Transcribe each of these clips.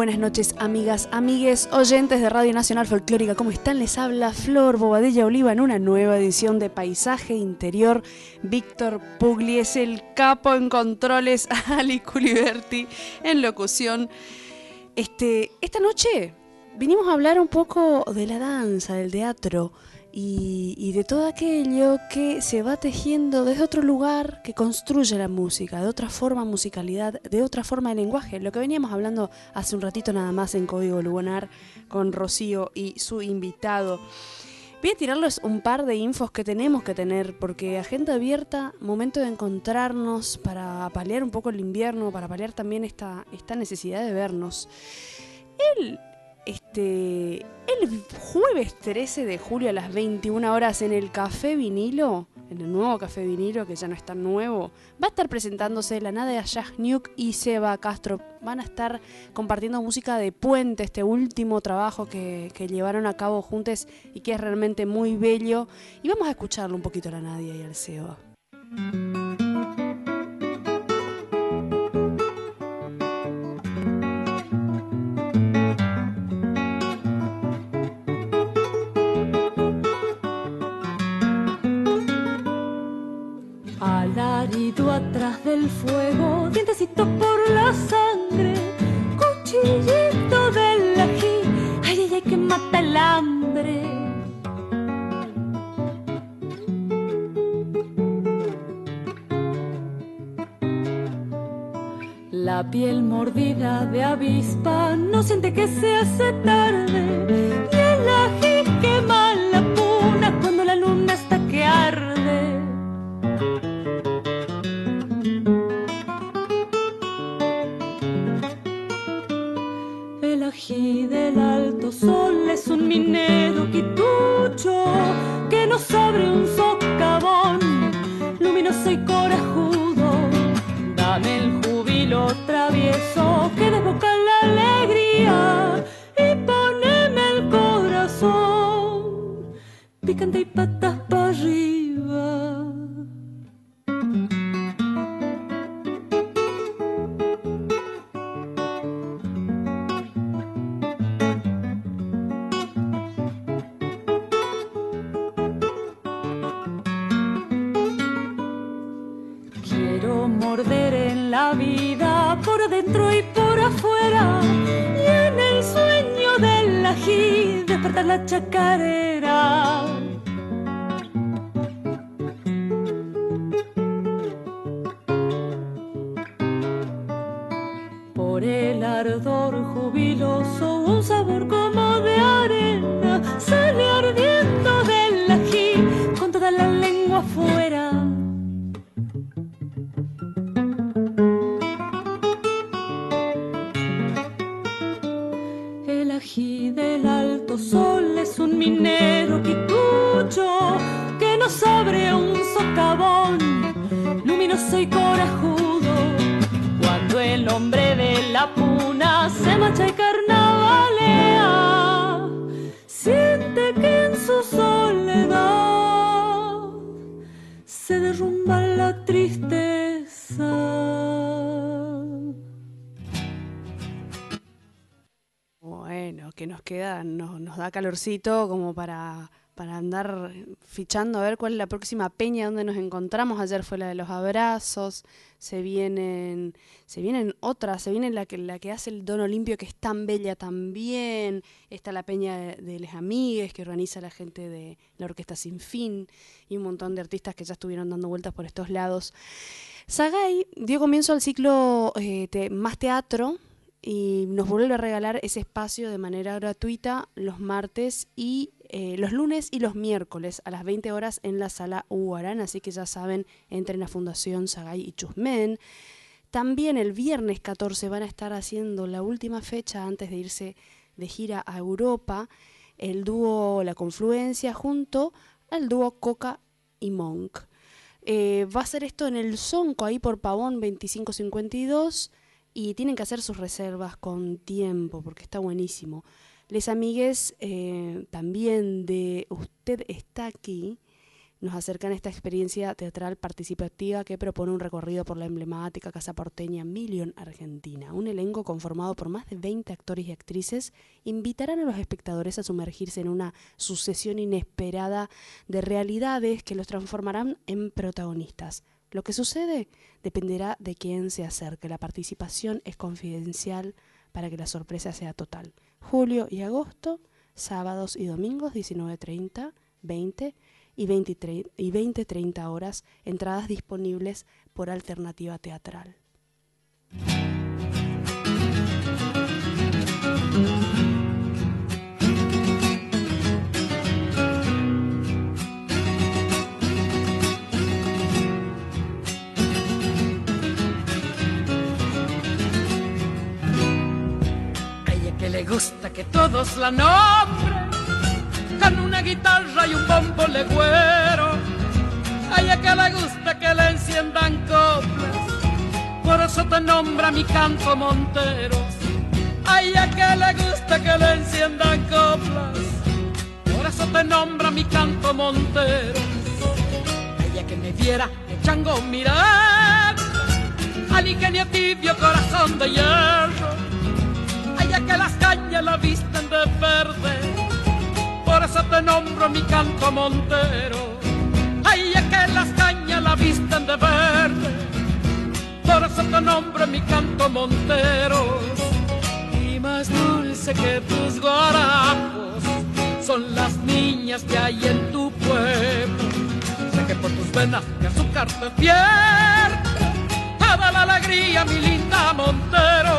Buenas noches, amigas, amigues, oyentes de Radio Nacional Folclórica. ¿Cómo están? Les habla Flor Bobadilla Oliva en una nueva edición de Paisaje Interior. Víctor Pugli es el capo en controles, Ali Culiberti en locución. Este, esta noche vinimos a hablar un poco de la danza, del teatro y, de todo aquello que se va tejiendo desde otro lugar que construye la música, de otra forma musicalidad, de otra forma de lenguaje. Lo que veníamos hablando hace un ratito nada más en Código Lugonar con Rocío y su invitado. Voy a tirarles un par de infos que tenemos que tener, porque agenda abierta, momento de encontrarnos para paliar un poco el invierno, para paliar también esta, esta necesidad de vernos. El este, el jueves 13 de julio a las 21 horas en el Café Vinilo, en el nuevo Café Vinilo, que ya no es tan nuevo, va a estar presentándose la Nadia Nuke y Seba Castro. Van a estar compartiendo música de Puente, este último trabajo que, que llevaron a cabo juntos y que es realmente muy bello. Y vamos a escucharlo un poquito a la Nadia y al Seba. Atrás del fuego, dientecito por la sangre, cuchillito del ají, ay, ay, ay, que mata el hambre. La piel mordida de avispa no siente que se hace tarde la lengua afuera. Queda, nos, da calorcito como para, para andar fichando a ver cuál es la próxima peña donde nos encontramos. Ayer fue la de los abrazos, se vienen, se vienen otras, se viene la que, la que hace el Don Olimpio, que es tan bella también. Está la peña de, de Les Amigues, que organiza la gente de la Orquesta Sin Fin, y un montón de artistas que ya estuvieron dando vueltas por estos lados. Sagay dio comienzo al ciclo eh, Más Teatro, y nos vuelve a regalar ese espacio de manera gratuita los martes y eh, los lunes y los miércoles a las 20 horas en la sala Uguarán, así que ya saben, entren a Fundación Sagay y Chusmen. También el viernes 14 van a estar haciendo la última fecha antes de irse de gira a Europa el dúo La Confluencia junto al dúo Coca y Monk. Eh, va a ser esto en el Sonco, ahí por Pavón 2552, y tienen que hacer sus reservas con tiempo porque está buenísimo. Les amigues eh, también de Usted está aquí nos acercan a esta experiencia teatral participativa que propone un recorrido por la emblemática Casa Porteña Million Argentina. Un elenco conformado por más de 20 actores y actrices invitarán a los espectadores a sumergirse en una sucesión inesperada de realidades que los transformarán en protagonistas. Lo que sucede dependerá de quién se acerque. La participación es confidencial para que la sorpresa sea total. Julio y agosto, sábados y domingos 19.30, 20 y 20-30 horas, entradas disponibles por alternativa teatral. Le gusta que todos la nombren con una guitarra y un bombo legüero. A ella que le gusta que le enciendan coplas, por eso te nombra mi canto Monteros. A ella que le gusta que le enciendan coplas, por eso te nombra mi canto Monteros. A ella que me viera de chango mirar, al ingenio tibio corazón de hierro. Que las cañas la visten de verde por eso te nombro mi canto montero. Ay, es que las cañas la visten de verde, por eso te nombro mi canto montero. Y más dulce que tus guarapos son las niñas que hay en tu pueblo. Sé que por tus venas de azúcar te vierte toda la alegría, mi linda Monteros.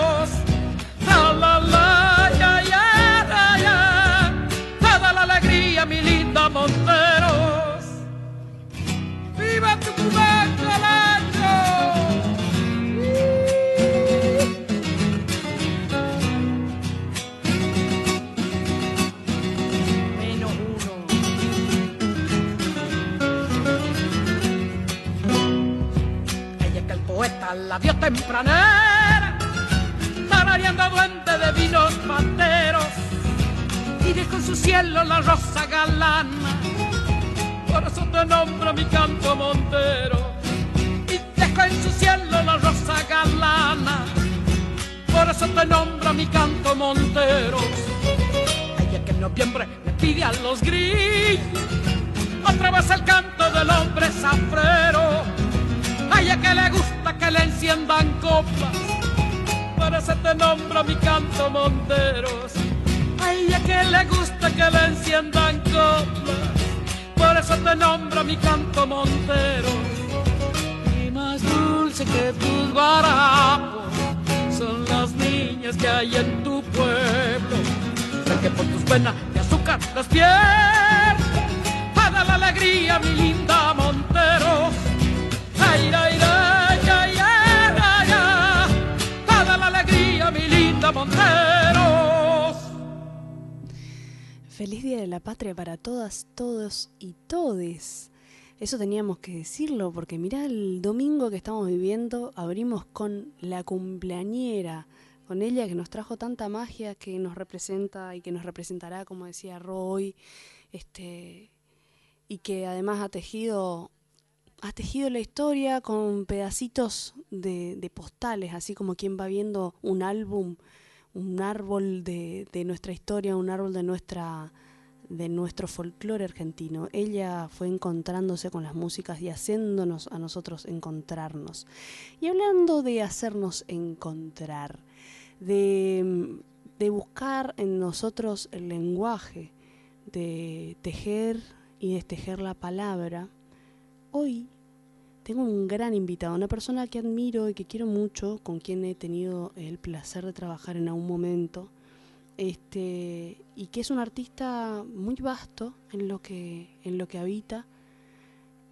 Eso teníamos que decirlo porque mirá el domingo que estamos viviendo, abrimos con la cumpleañera, con ella que nos trajo tanta magia, que nos representa y que nos representará, como decía Roy, este, y que además ha tejido, tejido la historia con pedacitos de, postales, así como quien va viendo un álbum un árbol de, nuestra historia, un árbol de nuestra de nuestro folclore argentino. Ella fue encontrándose con las músicas y haciéndonos a nosotros encontrarnos. Y hablando de hacernos encontrar, de, de buscar en nosotros el lenguaje, de tejer y destejer la palabra, hoy tengo un gran invitado, una persona que admiro y que quiero mucho, con quien he tenido el placer de trabajar en algún momento, este, y que es un artista muy vasto en lo que, en lo que habita.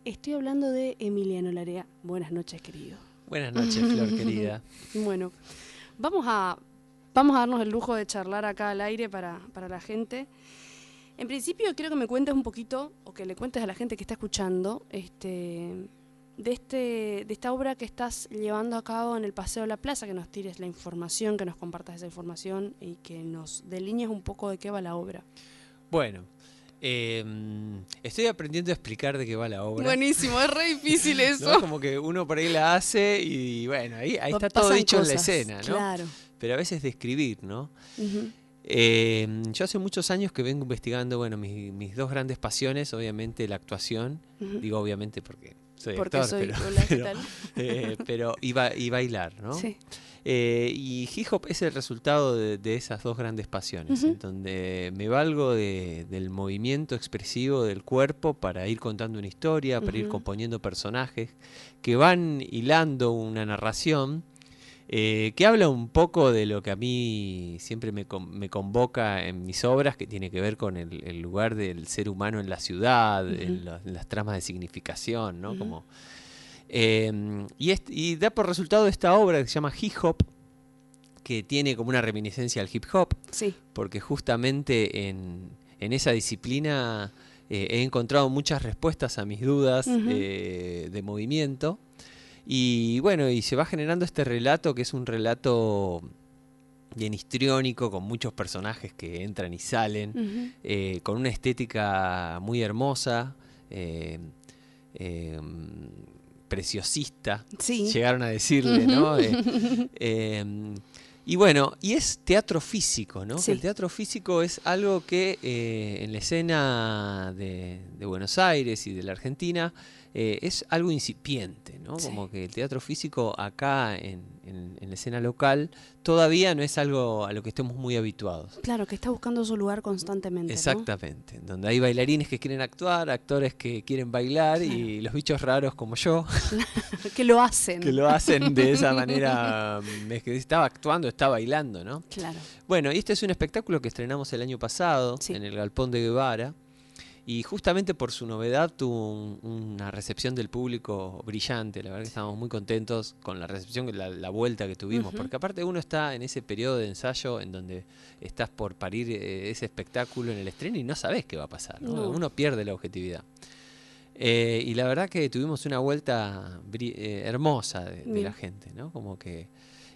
Estoy hablando de Emiliano Larea. Buenas noches, querido. Buenas noches, Flor querida. Bueno, vamos a vamos a darnos el lujo de charlar acá al aire para, para la gente. En principio quiero que me cuentes un poquito, o que le cuentes a la gente que está escuchando, este, de, este, de esta obra que estás llevando a cabo en el Paseo de la Plaza, que nos tires la información, que nos compartas esa información y que nos delinees un poco de qué va la obra. Bueno, eh, estoy aprendiendo a explicar de qué va la obra. Buenísimo, es re difícil ¿no? eso. Como que uno por ahí la hace y bueno, ahí, ahí está todo dicho en la escena, ¿no? Claro. Pero a veces describir, ¿no? Eh, yo hace muchos años que vengo investigando, bueno, mis, mis dos grandes pasiones, obviamente la actuación, digo obviamente porque soy Porque actor, soy. pero, hola, ¿qué pero, tal? eh, pero y, ba- y bailar, ¿no? Sí. Eh, y hip hop es el resultado de, de esas dos grandes pasiones, en donde me valgo de- del movimiento expresivo del cuerpo para ir contando una historia, para ir componiendo personajes que van hilando una narración eh, que habla un poco de lo que a mí siempre me, con- me convoca en mis obras, que tiene que ver con el, el lugar del ser humano en la ciudad, en, las tramas de significación, ¿no? Como, eh, y, da por resultado esta obra que se llama Hip Hop, que tiene como una reminiscencia al hip hop, Sí. porque justamente en, en esa disciplina eh, he encontrado muchas respuestas a mis dudas eh, de movimiento. Y bueno, y se va generando este relato que es un relato bien histriónico, con muchos personajes que entran y salen, eh, con una estética muy hermosa, eh, eh, preciosista, Sí. llegaron a decirle, ¿no? Eh, eh, y bueno, y es teatro físico, ¿no? Sí. El teatro físico es algo que en la escena de, de Buenos Aires y de la Argentina eh, es algo incipiente, ¿no? Sí. Como que el teatro físico acá en, en- en la escena local todavía no es algo a lo que estemos muy habituados. Claro, que está buscando su lugar constantemente. ¿no? Exactamente, donde hay bailarines que quieren actuar, actores que quieren bailar y los bichos raros como yo que lo hacen. que lo hacen de esa manera, mm, es que estaba actuando, está bailando, ¿no? Claro. Bueno, y este es un espectáculo que estrenamos el año pasado Sí. en el Galpón de Guevara y justamente por su novedad tuvo un- una recepción del público brillante, la verdad que estamos muy contentos con la recepción, la, la vuelta que tuvimos, porque aparte uno está en ese periodo de ensayo en donde estás por parir eh, ese espectáculo en el estreno y no sabes qué va a pasar, ¿no? No. uno pierde la objetividad. Eh, y la verdad que tuvimos una vuelta eh, hermosa de, de la gente, ¿no? Como que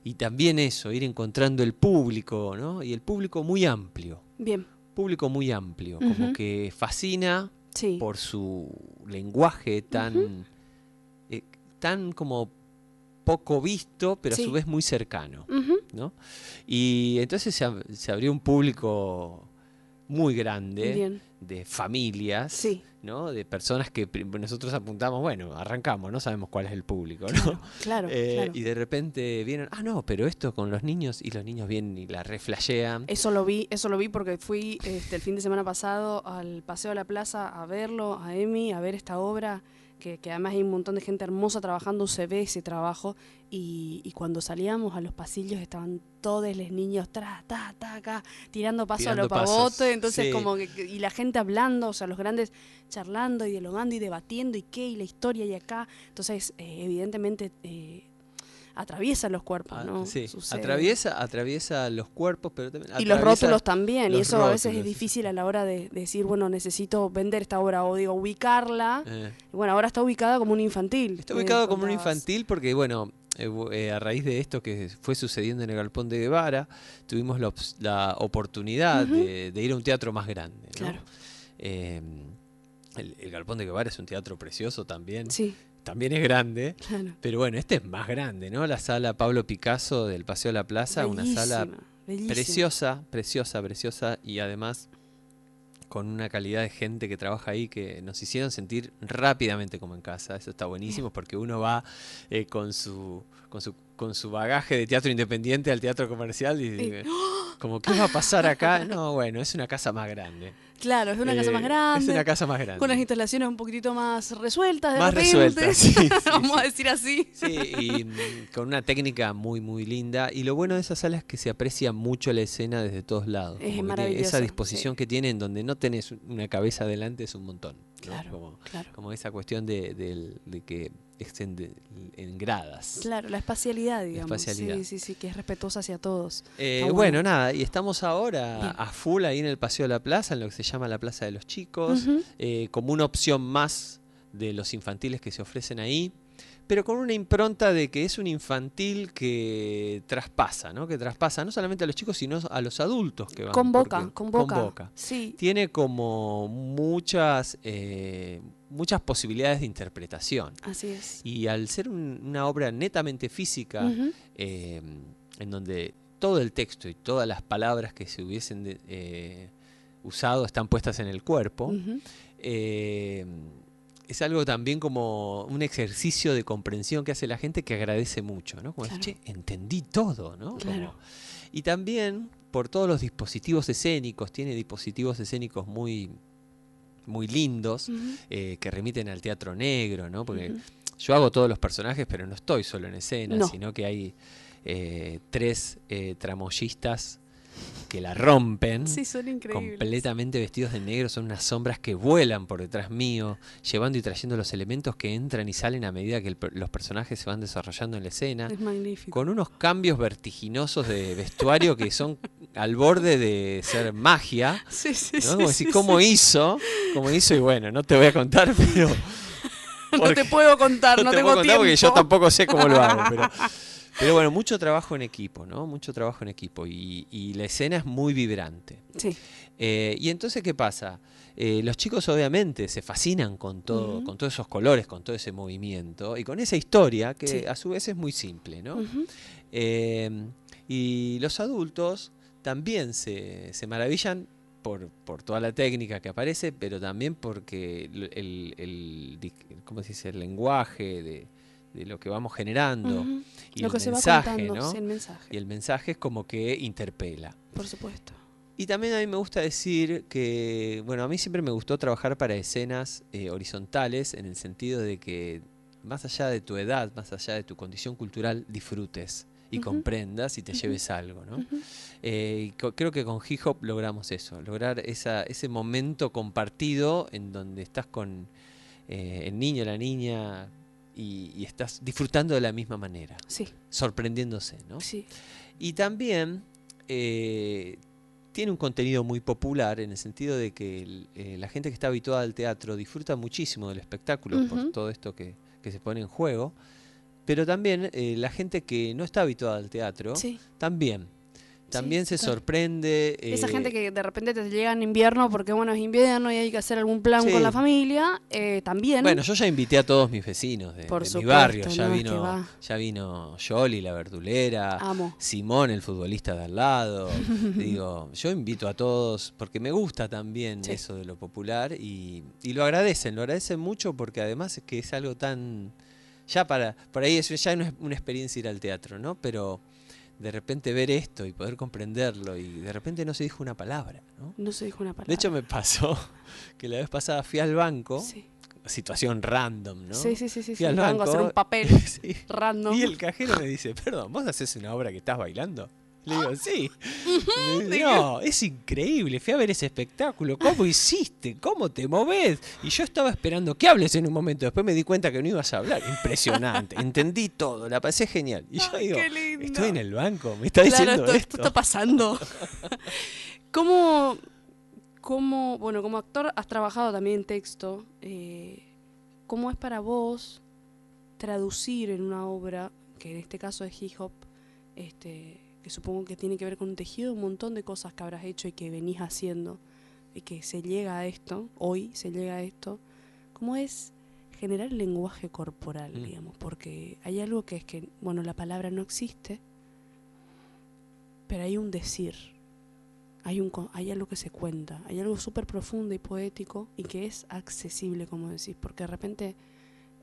y también eso, ir encontrando el público, ¿no? Y el público muy amplio, Bien. Público muy amplio, como que fascina Sí. por su lenguaje tan, eh, tan como poco visto, pero a su vez muy cercano. ¿no? Y entonces se, ab- se abrió un público muy grande Bien. de familias, Sí. ¿No? De personas que nosotros apuntamos, bueno, arrancamos, no sabemos cuál es el público, ¿no? Claro, claro, Eh, claro. Y de repente vienen, ah, no, pero esto con los niños, y los niños vienen y la reflashean. Eso lo vi, eso lo vi porque fui este, el fin de semana pasado al Paseo de la Plaza a verlo, a Emi, a ver esta obra, que, que además hay un montón de gente hermosa trabajando, se ve ese trabajo, y, y cuando salíamos a los pasillos estaban todos los niños, tra, ta, ta, acá, tirando paso a Tirando pasos, pavotes, entonces sí. como que- y la gente hablando, o sea, los grandes charlando y dialogando y debatiendo y qué, y la historia y acá, entonces eh, evidentemente eh, atraviesa los cuerpos, Ah, ¿no? sí, Sucede. atraviesa, atraviesa los cuerpos, pero también Y los rótulos también, y eso a veces es difícil a la hora de, de decir, bueno, necesito vender esta obra o digo, ubicarla. Eh, bueno, ahora está ubicada como un infantil. Está ubicado como un infantil porque, bueno, eh, eh, a raíz de esto que fue sucediendo en el Galpón de Guevara, tuvimos la, oportunidad de, de ir a un teatro más grande. ¿no? Claro. Eh, el, el Galpón de Guevara es un teatro precioso también. Sí, También es grande. claro. Pero bueno, este es más grande, ¿no? La sala Pablo Picasso del Paseo de la Plaza, una sala bellísima. preciosa, preciosa, preciosa y además con una calidad de gente que trabaja ahí que nos hicieron sentir rápidamente como en casa. Eso está buenísimo porque uno va eh, con su con su con su bagaje de teatro independiente al teatro comercial y dice, como qué va a pasar acá. No, bueno, es una casa más grande. Claro, es una casa Eh, más grande. Es una casa más grande. Con las instalaciones un poquitito más resueltas de Más resueltas, sí, sí, Vamos a decir así. Sí, y mm, con una técnica muy, muy linda. Y lo bueno de esa sala es que se aprecia mucho la escena desde todos lados. Es Como que maravilloso, Esa disposición sí. que tienen donde no tenés una cabeza adelante es un montón. ¿no? Claro, Como, claro. como esa cuestión de, que en gradas. Claro, la espacialidad, digamos. espacialidad. Sí, sí, sí, que es respetuosa hacia todos. Eh, bueno, bueno. nada, y estamos ahora Bien. a full ahí en el Paseo de la Plaza, en lo que se llama la Plaza de los Chicos, eh, como una opción más de los infantiles que se ofrecen ahí, pero con una impronta de que es un infantil que traspasa, ¿no? Que traspasa no solamente a los chicos, sino a los adultos que van. Convoca, convoca. convoca. Sí, Tiene como muchas, eh, muchas posibilidades de interpretación. así es. Y al ser un- una obra netamente física, eh, en donde todo el texto y todas las palabras que se hubiesen de- eh, usado están puestas en el cuerpo, eh, es algo también como un ejercicio de comprensión que hace la gente que agradece mucho, ¿no? Como decir, Claro. che, entendí todo, ¿no? Claro. Como- y también por todos los dispositivos escénicos, tiene dispositivos escénicos muy, muy lindos, eh, que remiten al teatro negro, ¿no? Porque yo hago todos los personajes, pero no estoy solo en escena, No. sino que hay eh, tres eh, tramoyistas que la rompen. Sí, son increíbles. Completamente vestidos de negro, son unas sombras que vuelan por detrás mío, llevando y trayendo los elementos que entran y salen a medida que el los personajes se van desarrollando en la escena, Es magnífico. con unos cambios vertiginosos de vestuario que son al borde de ser magia. Sí, sí, ¿no? sí, Como sí, decir, ¿cómo sí. hizo? ¿Cómo hizo? Y bueno, no te voy a contar, pero... No porque- te puedo contar, no, te tengo puedo contar tiempo. porque yo tampoco sé cómo lo hago, pero, pero bueno, mucho trabajo en equipo, ¿no? Mucho trabajo en equipo y, y la escena es muy vibrante. Sí, Eh, y entonces, ¿qué pasa? Eh, los chicos obviamente se fascinan con, todo, con todos esos colores, con todo ese movimiento y con esa historia que Sí. a su vez es muy simple, ¿no? Eh, y los adultos también se, se maravillan por, por toda la técnica que aparece, pero también porque el, el- ¿cómo se dice? el lenguaje de, de lo que vamos generando y Lo el que mensaje, ¿no? sí, el mensaje, Y el mensaje es como que interpela. por supuesto. Y también a mí me gusta decir que, bueno, a mí siempre me gustó trabajar para escenas eh, horizontales en el sentido de que más allá de tu edad, más allá de tu condición cultural, disfrutes y comprendas y te lleves algo, ¿no? Eh, creo que con Hip Hop logramos eso, lograr esa, ese momento compartido en donde estás con eh, el niño, la niña y, y estás disfrutando de la misma manera, Sí, sorprendiéndose, ¿no? sí. Y también eh, tiene un contenido muy popular en el sentido de que el- eh, la gente que está habituada al teatro disfruta muchísimo del espectáculo por todo esto que, que se pone en juego, pero también eh, la gente que no está habituada al teatro Sí. también. También se sorprende. Esa eh, gente que de repente te llega en invierno porque, bueno, es invierno y hay que hacer algún plan Sí. con la familia, eh, también. Bueno, yo ya invité a todos mis vecinos de, Por de mi barrio. Ya no, vino, ya vino Yoli, la verdulera. Amo. Simón, el futbolista de al lado. Digo, yo invito a todos porque me gusta también Sí. eso de lo popular y, y lo agradecen, lo agradecen mucho porque además es que es algo tan... Ya para, por ahí eso ya no es una experiencia ir al teatro, ¿no? Pero de repente ver esto y poder comprenderlo y de repente no se dijo una palabra, ¿no? No se dijo una palabra. De hecho me pasó que la vez pasada fui al banco, Sí. situación random, ¿no? sí, sí, sí, sí. Fui al Vengo a hacer banco. un papel Sí. random. Y el cajero me dice, perdón, ¿vos haces una obra que estás bailando? Le digo, sí. Digo. no, es increíble, fui a ver ese espectáculo, ¿cómo hiciste? ¿Cómo te movés? Y yo estaba esperando que hables en un momento, después me di cuenta que no ibas a hablar. Impresionante, entendí todo, la pasé genial. Y yo Ay, digo, estoy en el banco, me está Claro, diciendo esto, esto. esto está pasando. ¿Cómo, cómo, bueno, como actor has trabajado también en texto? eh, ¿Cómo es para vos traducir en una obra, que en este caso es hip hop, este, que supongo que tiene que ver con un tejido, un montón de cosas que habrás hecho y que venís haciendo, y que se llega a esto, hoy se llega a esto? ¿Cómo es generar el lenguaje corporal, Mm. digamos? Porque hay algo que es que, bueno, la palabra no existe, pero hay un decir, hay, un, hay algo que se cuenta, hay algo súper profundo y poético y que es accesible, como decís, porque de repente,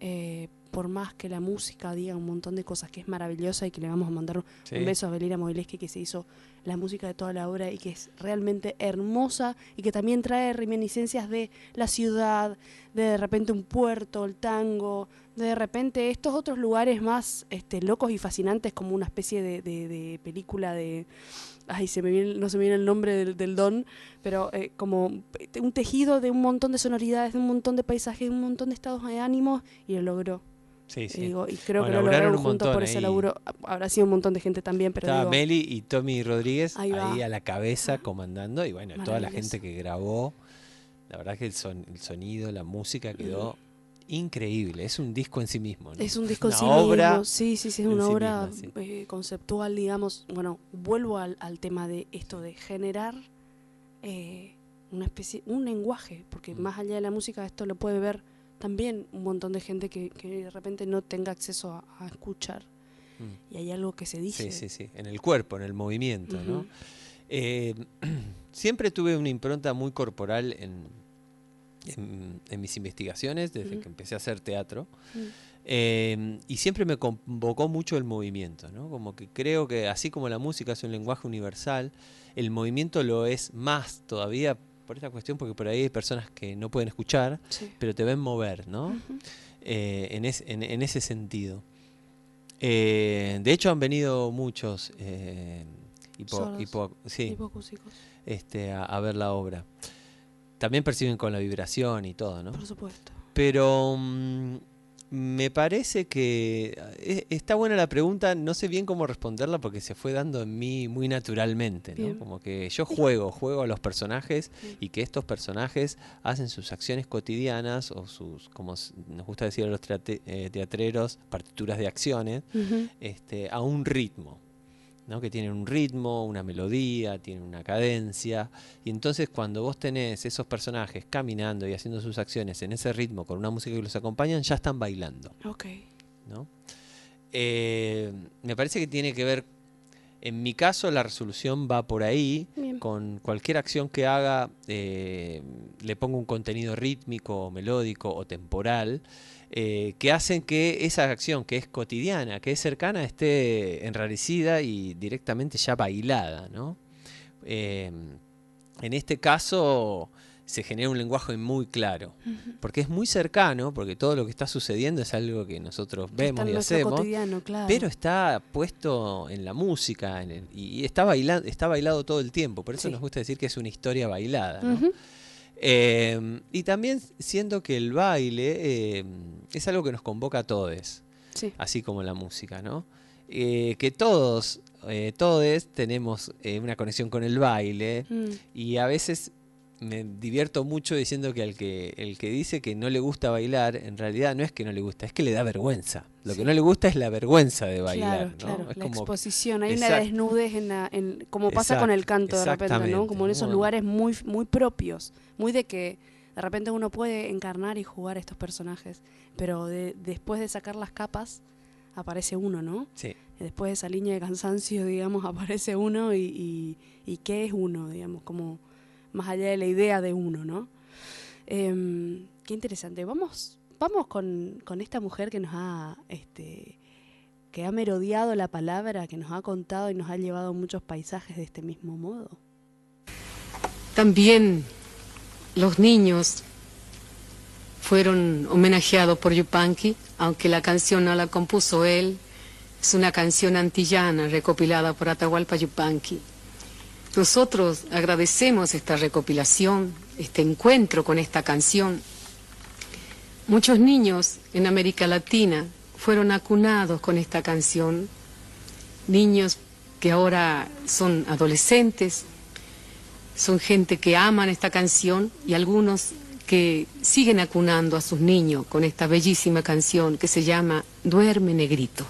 eh, por más que la música diga un montón de cosas que es maravillosa y que le vamos a mandar un Sí. un beso a Belira Moileski que se hizo la música de toda la obra y que es realmente hermosa y que también trae reminiscencias de la ciudad, de de repente un puerto, el tango, de de repente estos otros lugares más este, locos y fascinantes como una especie de, de- de película de... Ay, se me viene, no se me viene el nombre del, del don, pero eh, como un tejido de un montón de sonoridades, de un montón de paisajes, de un montón de estados de ánimo y lo logró. Sí, sí. Digo, y creo Bueno, que lo lograron un juntos por ese ahí. laburo. Habrá sido un montón de gente también, pero Estaba digo, Meli y Tommy Rodríguez Ahí a la cabeza comandando y bueno, toda la gente que grabó, la verdad que el, son- el sonido, la música quedó increíble, es un disco en sí mismo. ¿no? Es un disco en sí obra mismo. Sí, sí, sí, es una sí obra misma, sí. eh, conceptual, digamos. Bueno, vuelvo al, al tema de esto de generar eh, una especie, un lenguaje, porque Mm. más allá de la música, esto lo puede ver también un montón de gente que, que de repente no tenga acceso a, a escuchar. Mm. Y hay algo que se dice. Sí, sí, sí, en el cuerpo, en el movimiento. Eh, siempre tuve una impronta muy corporal en, en- en mis investigaciones, desde que empecé a hacer teatro. Eh, y siempre me convocó mucho el movimiento, ¿no? Como que creo que así como la música es un lenguaje universal, el movimiento lo es más todavía por esta cuestión, porque por ahí hay personas que no pueden escuchar, Sí. pero te ven mover, ¿no? Eh, en, es- en- en ese sentido. Eh, de hecho han venido muchos eh, hipo- Sordos. hipo- sí, este, a, a ver la obra. También perciben con la vibración y todo, ¿no? por supuesto. Pero mm, me parece que eh, está buena la pregunta, no sé bien cómo responderla porque se fue dando en mí muy naturalmente, ¿no? Como que yo juego, juego a los personajes y que estos personajes hacen sus acciones cotidianas o sus, como nos gusta decir a los eh, teatreros, partituras de acciones, este, a un ritmo, ¿no? que tienen un ritmo, una melodía, tienen una cadencia, y entonces cuando vos tenés esos personajes caminando y haciendo sus acciones en ese ritmo con una música que los acompañan, ya están bailando. Ok. ¿no? Eh, me parece que tiene que ver, en mi caso la resolución va por ahí, Bien. con cualquier acción que haga, eh, le pongo un contenido rítmico, o melódico o temporal, eh, que hacen que esa acción que es cotidiana, que es cercana, esté enrarecida y directamente ya bailada. ¿no? Eh, en este caso se genera un lenguaje muy claro, porque es muy cercano, porque todo lo que está sucediendo es algo que nosotros vemos y hacemos. cotidiano, claro. Pero está puesto en la música en el- y está, bailado, está bailado todo el tiempo. Por eso Sí. nos gusta decir que es una historia bailada. Eh, y también siendo que el baile eh, es algo que nos convoca a todos, Sí. así como la música, ¿no? Eh, que todos, eh, todes tenemos eh, una conexión con el baile Mm. y a veces me divierto mucho diciendo que al que el que dice que no le gusta bailar, en realidad no es que no le gusta, es que le da vergüenza. Lo que no le gusta es la vergüenza de Claro, bailar, ¿no? claro, Es la como exposición. Hay una desnudez en, la, en como pasa con el canto de repente, ¿no? Como en esos ¿no? lugares muy, muy propios, muy de que de repente uno puede encarnar y jugar a estos personajes, pero de- después de sacar las capas aparece uno, ¿no? Sí. Después de esa línea de cansancio, digamos, aparece uno y, y, y qué es uno, digamos, como más allá de la idea de uno, ¿no? Em, qué interesante. Vamos, vamos con, con esta mujer que nos ha, este, que ha merodeado la palabra, que nos ha contado y nos ha llevado muchos paisajes de este mismo modo. También los niños fueron homenajeados por Yupanqui, aunque la canción no la compuso él. Es una canción antillana recopilada por Atahualpa Yupanqui. Nosotros agradecemos esta recopilación, este encuentro con esta canción. Muchos niños en América Latina fueron acunados con esta canción. Niños que ahora son adolescentes, son gente que aman esta canción y algunos que siguen acunando a sus niños con esta bellísima canción que se llama Duerme Negrito.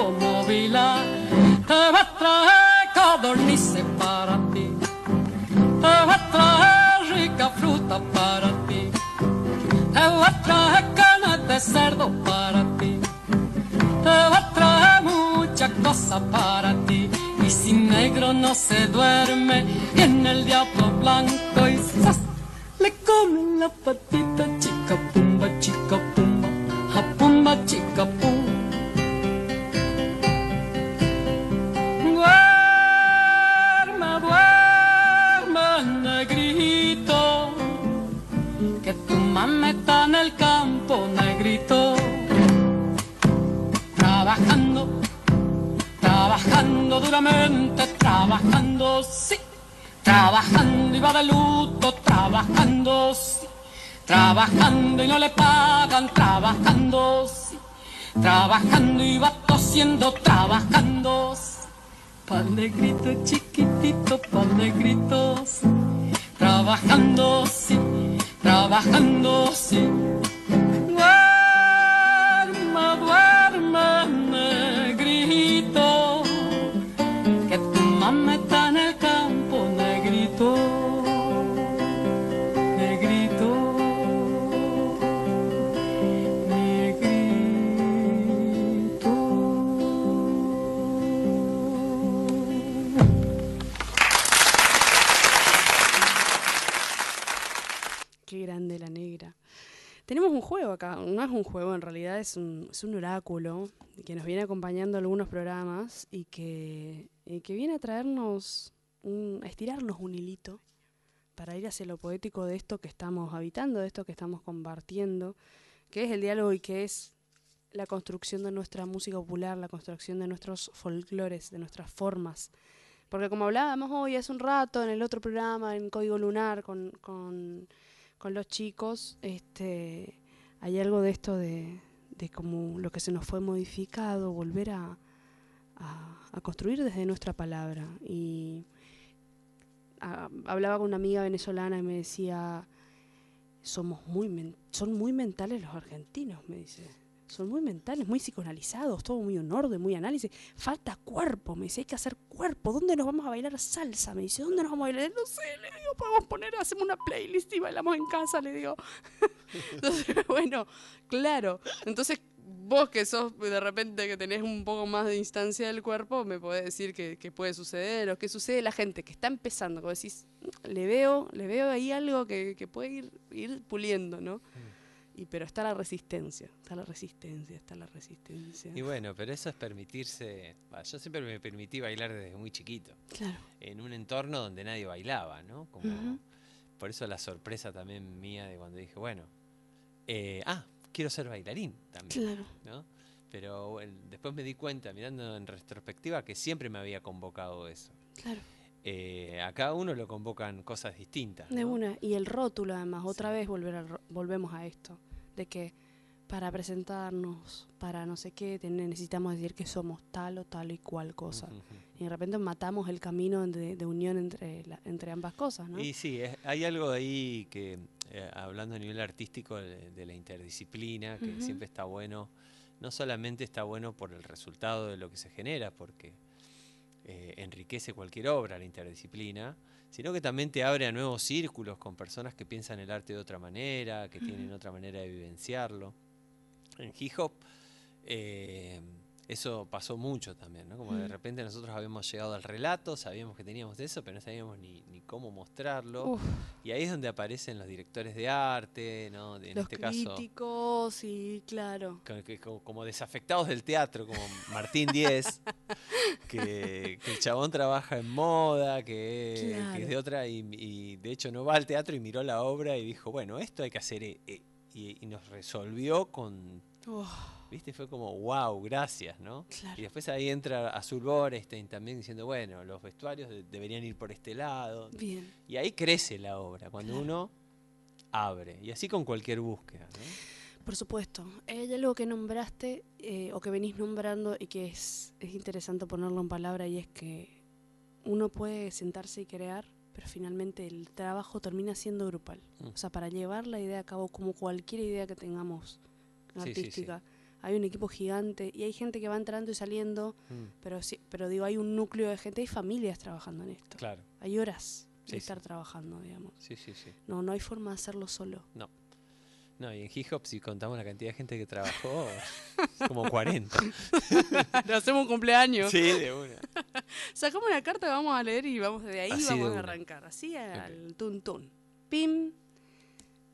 Te va a traer codornices para ti, te va a traer rica fruta para ti. Te voy a traer carne de cerdo para ti. Te voy a traer muchas cosas para ti. Y si negro no se duerme, viene el diablo blanco y le come la patita trabajando, sí, trabajando y va de luto, trabajando, sí, trabajando y no le pagan, trabajando, sí, trabajando y va tosiendo, trabajando, sí. Pan negrito chiquitito, pan negrito, sí, trabajando, sí, trabajando, sí. Duerma, duerma, Tenemos un juego acá, no es un juego, en realidad es un, es un oráculo que nos viene acompañando algunos programas y que, que viene a traernos, a estirarnos un hilito para ir hacia lo poético de esto que estamos habitando, de esto que estamos compartiendo, que es el diálogo y que es la construcción de nuestra música popular, la construcción de nuestros folclores, de nuestras formas. Porque como hablábamos hoy hace un rato en el otro programa, en Código Lunar, con, con, con los chicos, este, hay algo de esto de, como lo que se nos fue modificado, volver a, construir desde nuestra palabra. Y hablaba con una amiga venezolana y me decía, somos muy men- son muy mentales los argentinos, me dice. Son muy mentales, muy psicoanalizados, todo muy en orden, muy análisis. Falta cuerpo, me dice, hay que hacer cuerpo. ¿Dónde nos vamos a bailar salsa? Me dice, ¿dónde nos vamos a bailar? No sé, le digo, podemos poner, hacemos una playlist y bailamos en casa, le digo. Entonces, bueno, claro. Entonces, vos que sos de repente que tenés un poco más de instancia del cuerpo, me podés decir que, que puede suceder o qué sucede la gente que está empezando, como le veo, le veo ahí algo que, que puede ir, ir puliendo, ¿no? Y, pero está la resistencia, está la resistencia, está la resistencia. Y bueno, pero eso es permitirse. bah, Yo siempre me permití bailar desde muy chiquito, Claro. en un entorno donde nadie bailaba, ¿no? Como. Por eso la sorpresa también mía de cuando dije, bueno, eh, ah, quiero ser bailarín también, Claro. ¿no? Pero bueno, después me di cuenta, mirando en retrospectiva, que siempre me había convocado eso. Claro. Eh, a cada uno lo convocan cosas distintas. De ¿no? una. Y el rótulo, además, otra Sí. vez volver ro- volvemos a esto, de que para presentarnos, para no sé qué, necesitamos decir que somos tal o tal y cual cosa. Y de repente matamos el camino de, de unión entre, la- entre ambas cosas, ¿no? Y sí, es- hay algo ahí que, eh, hablando a nivel artístico, de, de la interdisciplina, que siempre está bueno, no solamente está bueno por el resultado de lo que se genera, porque eh, enriquece cualquier obra la interdisciplina, sino que también te abre a nuevos círculos con personas que piensan el arte de otra manera, que tienen otra manera de vivenciarlo. En hip hop eh, eso pasó mucho también, ¿no? Como de Mm. repente nosotros habíamos llegado al relato, sabíamos que teníamos eso, pero no sabíamos ni, ni cómo mostrarlo. Uf, Y ahí es donde aparecen los directores de arte, ¿no? De- en los este caso, críticos y claro. como, desafectados del teatro, como Martín Díez, que, que el chabón trabaja en moda, que, es de otra, y, y de hecho no va al teatro y miró la obra y dijo, bueno, esto hay que hacer, eh, eh", y, y nos resolvió con, Uf, viste, fue como, wow, gracias, ¿no? Y claro. después ahí entra Azul Borestein también diciendo, bueno, los vestuarios de- deberían ir por este lado. Bien. Y ahí crece la obra, cuando Claro. uno abre. Y así con cualquier búsqueda. ¿no? Por supuesto. Hay algo que nombraste eh, o que venís nombrando y que es, es interesante ponerlo en palabra y es que uno puede sentarse y crear, pero finalmente el trabajo termina siendo grupal. Mm. O sea, para llevar la idea a cabo, como cualquier idea que tengamos Sí, sí, sí. Hay un equipo gigante y hay gente que va entrando y saliendo, Mm, pero sí, pero digo, hay un núcleo de gente, hay familias trabajando en esto. claro, Hay horas de Sí, estar sí. trabajando, digamos. sí, sí, sí. No, no hay forma de hacerlo solo. No, y en hip hop, si contamos la cantidad de gente que trabajó, es como 40. Le hacemos un cumpleaños. sí, de una. Sacamos una carta vamos a leer y vamos de ahí Así vamos de a arrancar. Así al tun tun. Pim.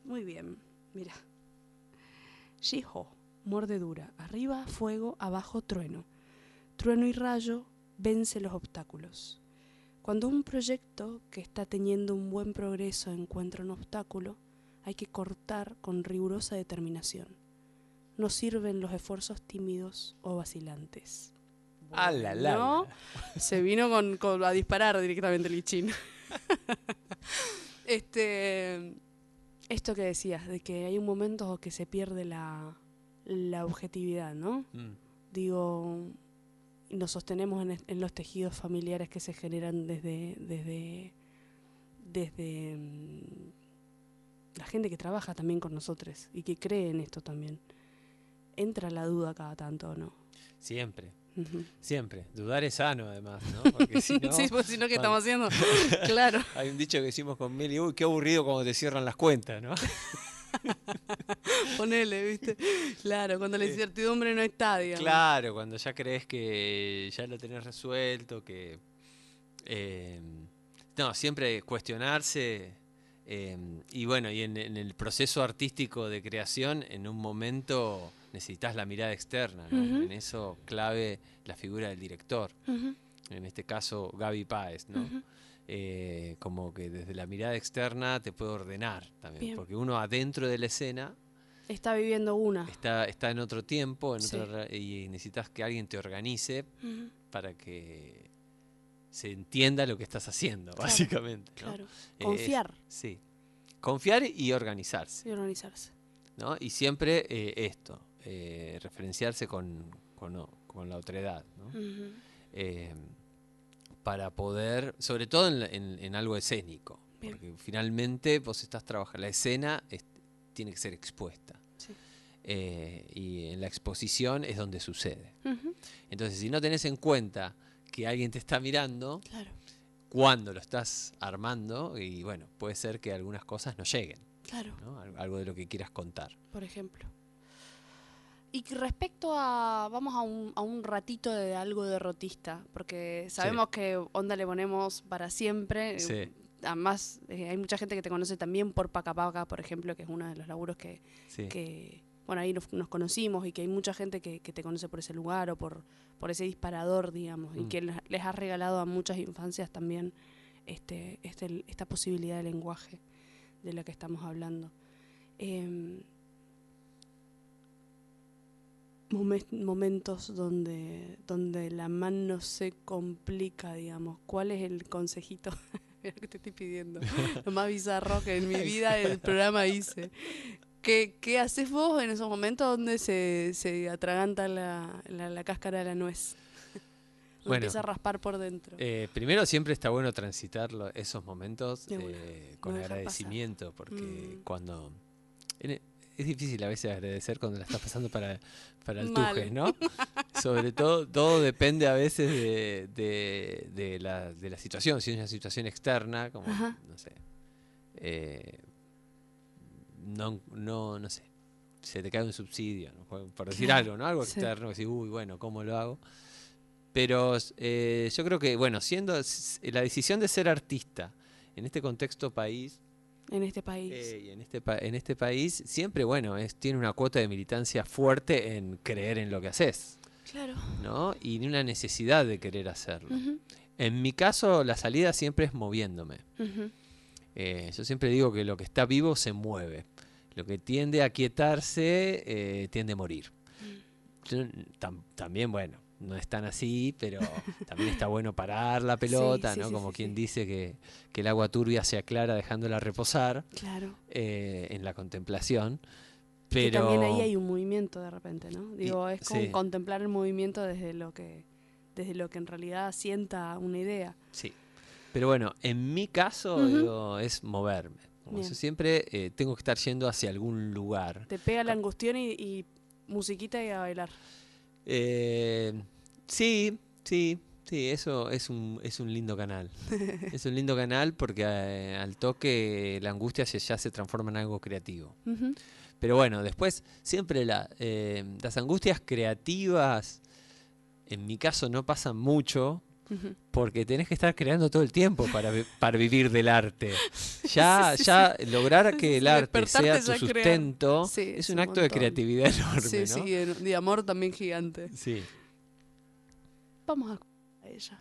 Muy bien. Mira. Shiho. Mordedura. Arriba fuego, abajo trueno. Trueno y rayo vence los obstáculos. Cuando un proyecto que está teniendo un buen progreso encuentra un obstáculo, hay que cortar con rigurosa determinación. No sirven los esfuerzos tímidos o vacilantes. Ah, la, la, ¿no? la. Se vino con, con- a disparar directamente Lichín. este, esto que decías, de que hay un momento que se pierde la, la objetividad, ¿no? Mm, Digo, nos sostenemos en, los tejidos familiares que se generan desde, desde, desde mm, la gente que trabaja también con nosotros y que cree en esto también. Entra la duda cada tanto, ¿o ¿no? Siempre, siempre. Dudar es sano, además, ¿no? Porque si no, sí, pues si no, ¿qué estamos haciendo? claro. hay un dicho que decimos con Meli, uy, qué aburrido cuando te cierran las cuentas, ¿no? Ponele, ¿viste? Claro, cuando la incertidumbre no está, digamos. Claro, cuando ya crees que ya lo tenés resuelto, que... eh, no, siempre cuestionarse. eh, y bueno, y en, en el proceso artístico de creación, en un momento necesitas la mirada externa, ¿no? Ujú. En eso clave la figura del director. En este caso, Gaby Páez, ¿no? Eh, como que desde la mirada externa te puede ordenar también. Bien. Porque uno adentro de la escena Está viviendo una. está, está en otro tiempo en Sí. y necesitas que alguien te organice para que se entienda lo que estás haciendo, básicamente. ¿no? Claro. Eh, Confiar sí. Confiar y organizarse. y organizarse. ¿no? Y siempre eh, esto, eh, referenciarse con, con, la otredad. ¿no? Para poder, sobre todo en, en- en algo escénico, Bien. porque finalmente vos estás trabajando, la escena es- tiene que ser expuesta. Sí. Eh, y en la exposición es donde sucede. Entonces, si no tenés en cuenta que alguien te está mirando, Claro, cuando lo estás armando, y bueno, puede ser que algunas cosas no lleguen, claro. ¿no? Al- algo de lo que quieras contar. por ejemplo. Y respecto a, vamos a un, a un ratito de algo derrotista, porque sabemos que Onda le ponemos para siempre. Sí. eh, Además, eh, hay mucha gente que te conoce también por Paca Paca, por ejemplo, que es uno de los laburos que, Sí. que bueno, ahí nos, nos conocimos y que hay mucha gente que, que te conoce por ese lugar o por, por ese disparador, digamos, y Mm. que les, les has regalado a muchas infancias también este, este, esta posibilidad de lenguaje de la que estamos hablando. Momen- momentos donde, donde la mano se complica, digamos. ¿Cuál es el consejito? Mira que te estoy pidiendo. Lo más bizarro que en mi vida el programa hice. ¿Qué, qué haces vos en esos momentos donde se, se atraganta la, la, la cáscara de la nuez? Bueno. empieza a raspar por dentro. Eh, primero siempre está bueno transitar esos momentos eh, con no agradecimiento, porque Mm. cuando... en e- es difícil a veces agradecer cuando la estás pasando para, para el Mal. tuje, ¿no? Sobre todo, todo depende a veces de, de, de la, de la situación. Si es una situación externa, como, Ajá. no sé, eh, no, no, no sé, se te cae un subsidio, ¿no? por, decir algo, ¿no? Algo sí. externo, que decís, uy, bueno, ¿cómo lo hago? Pero eh, yo creo que, bueno, siendo la decisión de ser artista en este contexto país en este país. eh, y en este, pa- en este país, siempre, bueno, es, tiene una cuota de militancia fuerte en creer en lo que haces, claro. ¿no? Y una necesidad de querer hacerlo. En mi caso, la salida siempre es moviéndome. Eh, yo siempre digo que lo que está vivo se mueve. Lo que tiende a quietarse eh, tiende a morir. Yo, tam- también, bueno, no es tan así, pero también está bueno parar la pelota, sí, ¿no? sí, Como sí, quien dice que, que el agua turbia se aclara dejándola reposar Claro. eh, en la contemplación. Que Pero también ahí hay un movimiento de repente, ¿no? Digo, es como contemplar el movimiento desde lo que desde lo que en realidad sienta una idea. Sí. Pero bueno, en mi caso digo, es moverme. Como yo siempre eh, tengo que estar yendo hacia algún lugar. Te pega la angustión y, y musiquita y a bailar. Eh, sí, sí, sí, eso es un, es un lindo canal. es un lindo canal porque eh, al toque la angustia se- ya se transforma en algo creativo. Pero bueno, después siempre la, eh, las angustias creativas, en mi caso, no pasan mucho. Porque tenés que estar creando todo el tiempo para, para vivir del arte. Ya, ya lograr que el arte sea tu sustento es un un acto de creatividad enorme, Sí, ¿no? sí, de, de amor también gigante. Sí. Vamos a a ella.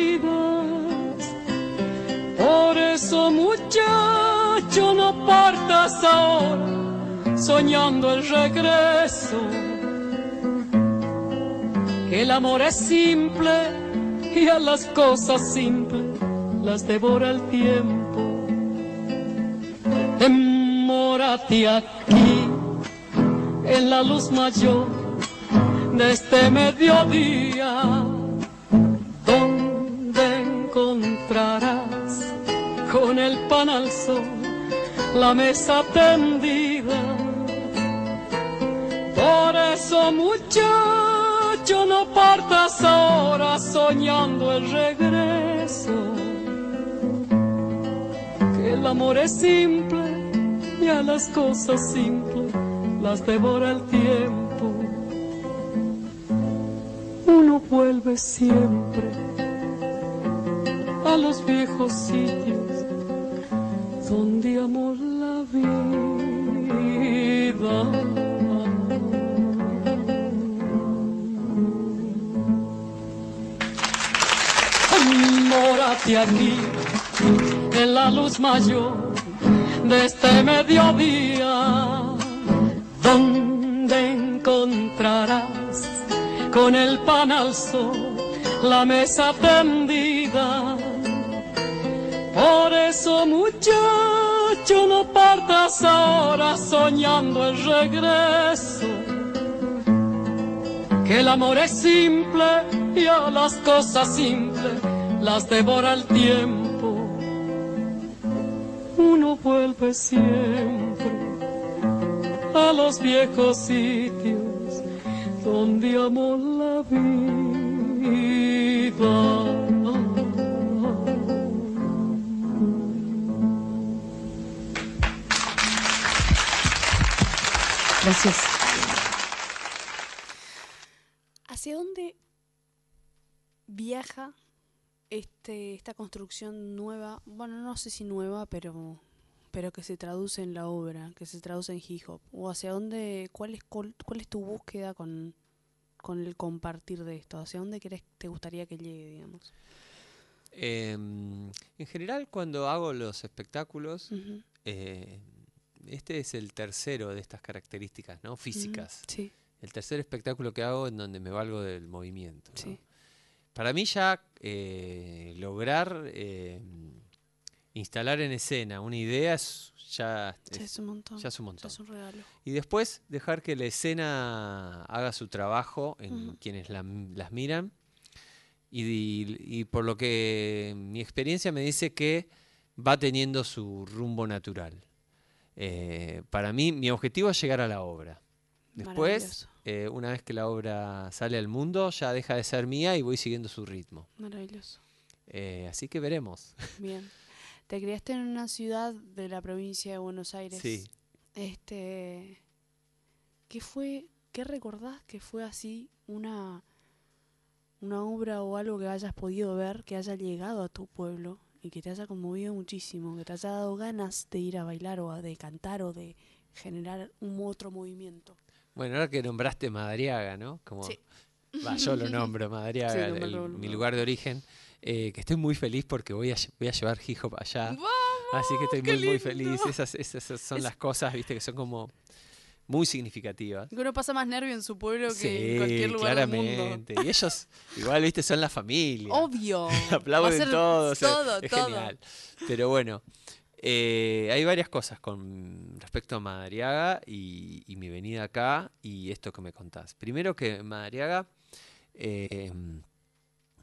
Por eso, muchacho, no partas ahora soñando el regreso. Que el amor es simple y a las cosas simples las devora el tiempo. Demórate aquí en la luz mayor de este mediodía, donde encontrarás con el pan al sol la mesa tendida. Por eso, muchacho, no partas ahora soñando el regreso. Que el amor es simple y a las cosas simples las devora el tiempo. Uno vuelve siempre a los viejos sitios donde amor la vida. Mórate aquí en la luz mayor de este mediodía, donde encontrarás con el pan al sol la mesa tendida. Por eso, muchacho, no partas ahora soñando el regreso. Que el amor es simple y a las cosas simples las devora el tiempo. Uno vuelve siempre a los viejos sitios donde amó la vida. Gracias. ¿Hacia dónde viaja este, esta construcción nueva? Bueno, no sé si nueva, pero, pero que se traduce en la obra, que se traduce en hip hop. ¿O hacia dónde, cuál es, cuál, cuál es tu búsqueda con, con el compartir de esto? ¿Hacia dónde querés, te gustaría que llegue, digamos? Em, en general, cuando hago los espectáculos, eh, este es el tercero de estas características ¿no? físicas. Sí, El tercer espectáculo que hago en donde me valgo del movimiento. ¿no? sí. Para mí ya eh, lograr eh, instalar en escena una idea es, ya, Ya es, un montón. ya es un ya montón. es un regalo. Y después dejar que la escena haga su trabajo en quienes la- las miran. Y, y por lo que mi experiencia me dice que va teniendo su rumbo natural. Eh, para mí, mi objetivo es llegar a la obra. Después, eh, una vez que la obra sale al mundo, ya deja de ser mía y voy siguiendo su ritmo. Maravilloso. Eh, así que veremos. Bien. Te criaste en una ciudad de la provincia de Buenos Aires. Sí. Este, ¿qué fue, qué recordás que fue así una, una obra o algo que hayas podido ver, que haya llegado a tu pueblo y que te haya conmovido muchísimo, que te haya dado ganas de ir a bailar o de cantar o de generar un otro movimiento? Bueno, ahora que nombraste Madariaga, ¿no? Como, Sí. Yo lo nombro, Madariaga, Sí, el- nómbralo, mi lugar de origen. eh, que estoy muy feliz porque voy a, lle- voy a llevar hip hop allá. Así que estoy ¡Qué muy, muy feliz. Esas, esas- esas son Es- las cosas, viste, que son como muy significativas. Uno pasa más nervio en su pueblo que Sí, en cualquier lugar del mundo. claramente. Y ellos, igual, viste, son la familia. Obvio. Aplauden ser todos. o sea, Todo, es todo. genial. Pero bueno, eh, hay varias cosas con respecto a Madariaga y, y mi venida acá y esto que me contás. Primero que Madariaga, eh,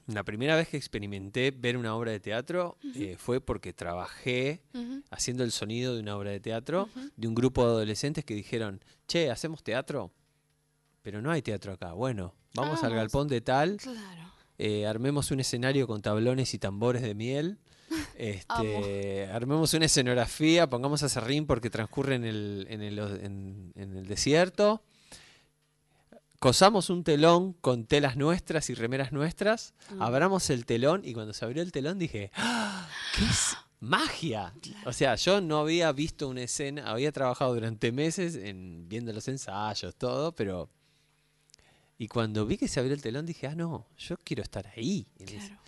la primera vez que experimenté ver una obra de teatro eh, fue porque trabajé haciendo el sonido de una obra de teatro de un grupo de adolescentes que dijeron, che, ¿hacemos teatro? Pero no hay teatro acá. Bueno, vamos al galpón de tal, Claro. eh, armemos un escenario con tablones y tambores de miel. Este, armemos una escenografía, pongamos a Serrín porque transcurre en el, en el, en- en el desierto. Cosamos un telón con telas nuestras y remeras nuestras. Mm. Abramos el telón y cuando se abrió el telón dije, ¡Ah! ¿qué es magia? O sea, yo no había visto una escena, había trabajado durante meses en viendo los ensayos, todo, pero y cuando vi que se abrió el telón dije, ah, no, yo quiero estar ahí. en Claro.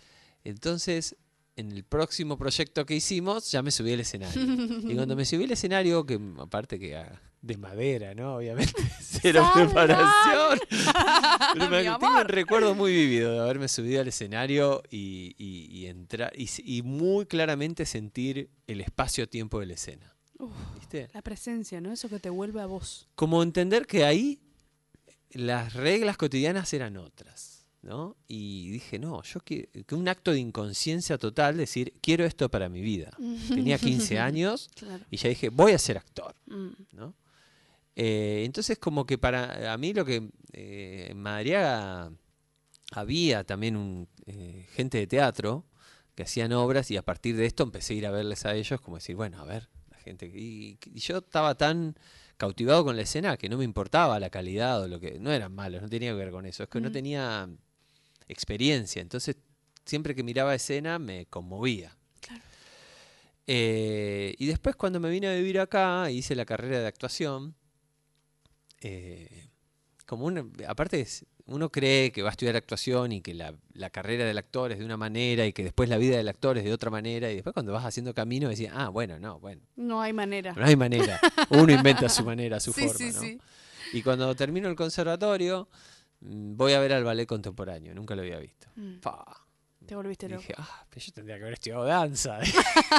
Entonces, en el próximo proyecto que hicimos, ya me subí al escenario. y cuando me subí al escenario, que aparte que ah, de madera, ¿no? Obviamente, cero ¡Salame! preparación. Pero me tengo un recuerdo muy vivido de haberme subido al escenario y, y- y entrar y, muy claramente sentir el espacio-tiempo de la escena. Uf, ¿Viste? la presencia, ¿no? Eso que te vuelve a vos. como entender que ahí las reglas cotidianas eran otras, ¿no? Y dije, no, yo quiero, que un acto de inconsciencia total, decir, quiero esto para mi vida. Tenía 15 años Claro. y ya dije, voy a ser actor, Mm, ¿no? Eh, entonces, como que para a mí lo que eh, en Madariaga había también un, eh, gente de teatro que hacían obras y a partir de esto empecé a ir a verles a ellos como decir, bueno, a ver, la gente... Y, y yo estaba tan cautivado con la escena que no me importaba la calidad o lo que... No eran malos, no tenía que ver con eso, es que no tenía experiencia, entonces siempre que miraba escena me conmovía. Claro. Eh, y después cuando me vine a vivir acá, hice la carrera de actuación. Eh, como aparte es- uno cree que va a estudiar actuación y que la, la carrera del actor es de una manera y que después la vida del actor es de otra manera y después cuando vas haciendo camino decís, ah, bueno, no, bueno, No hay manera. no hay manera. Uno inventa su manera, su sí, forma, sí, ¿no? sí. Y cuando termino el conservatorio, mm, voy a ver al ballet contemporáneo, nunca lo había visto. Mm. Te volviste loco. Dije, ah, pero yo tendría que haber estudiado danza.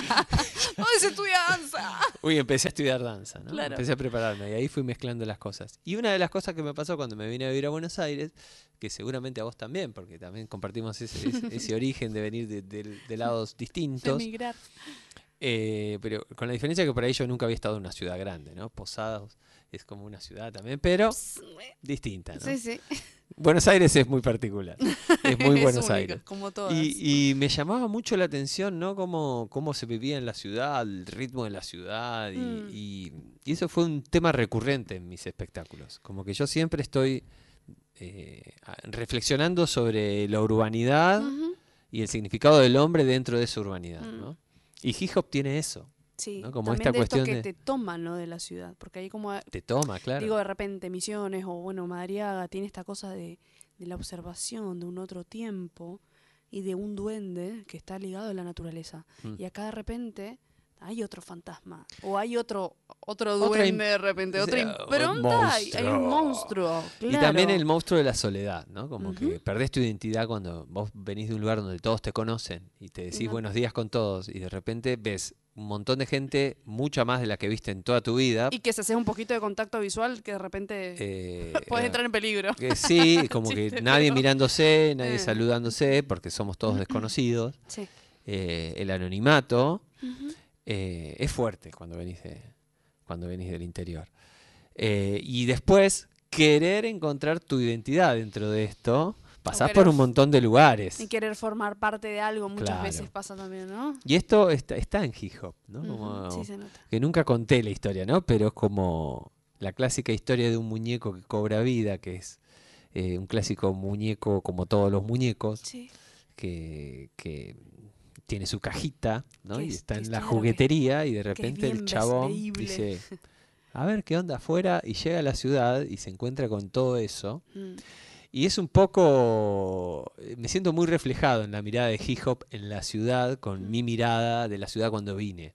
¡Ay, se estudia danza! Uy, empecé a estudiar danza, ¿no? Claro. Empecé a prepararme y ahí fui mezclando las cosas. Y una de las cosas que me pasó cuando me vine a vivir a Buenos Aires, que seguramente a vos también, porque también compartimos ese, ese- ese origen de venir de, de- de lados De distintos, emigrar. eh, pero con la diferencia que por ahí yo nunca había estado en una ciudad grande, ¿no? Posadas es como una ciudad también, pero distinta, ¿no? Sí, sí. Buenos Aires es muy particular, es muy Es Buenos Aires. Como todas. Y, y me llamaba mucho la atención, ¿no? Cómo, cómo se vivía en la ciudad, el ritmo de la ciudad. Y, Mm. y- y eso fue un tema recurrente en mis espectáculos. Como que yo siempre estoy eh, reflexionando sobre la urbanidad y el significado del hombre dentro de esa urbanidad, Mm. ¿no? Y hip hop tiene eso. Sí, ¿no? Como también esta de esto que de- te toman. De la ciudad. Porque ahí como, Te toma, claro. digo, de repente Misiones o, bueno, Madariaga tiene esta cosa de, de la observación de un otro tiempo y de un duende que está ligado a la naturaleza. Mm. Y acá de repente hay otro fantasma. O hay otro otro duende de repente, otra impronta. Hay, hay un monstruo. Y también el monstruo de la soledad, ¿no? Como que perdés tu identidad cuando vos venís de un lugar donde todos te conocen y te decís No. buenos días con todos y de repente ves un montón de gente, mucha más de la que viste en toda tu vida. Y que se hace un poquito de contacto visual que de repente eh, puedes eh, entrar en peligro. que sí, como que Chiste, nadie pero- mirándose, nadie Eh. saludándose, porque somos todos desconocidos. Sí. Eh, el anonimato es fuerte cuando venís, de, cuando venís del interior. Y después, querer encontrar tu identidad dentro de esto, pasás por un montón de lugares. Y querer formar parte de algo muchas Claro. veces pasa también, ¿no? Y esto está, está en hip hop, ¿no? Como- Sí, se nota. que nunca conté la historia, ¿no? Pero es como la clásica historia de un muñeco que cobra vida, que es eh, un clásico muñeco como todos los muñecos, Sí. que, que tiene su cajita, ¿no? Y es- está en la que- juguetería y de repente el chabón dice, a ver qué onda afuera y llega a la ciudad y se encuentra con todo eso. Mm. Y es un poco, eh, me siento muy reflejado en la mirada de hip hop en la ciudad, con mi mirada de la ciudad cuando vine.